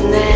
his name.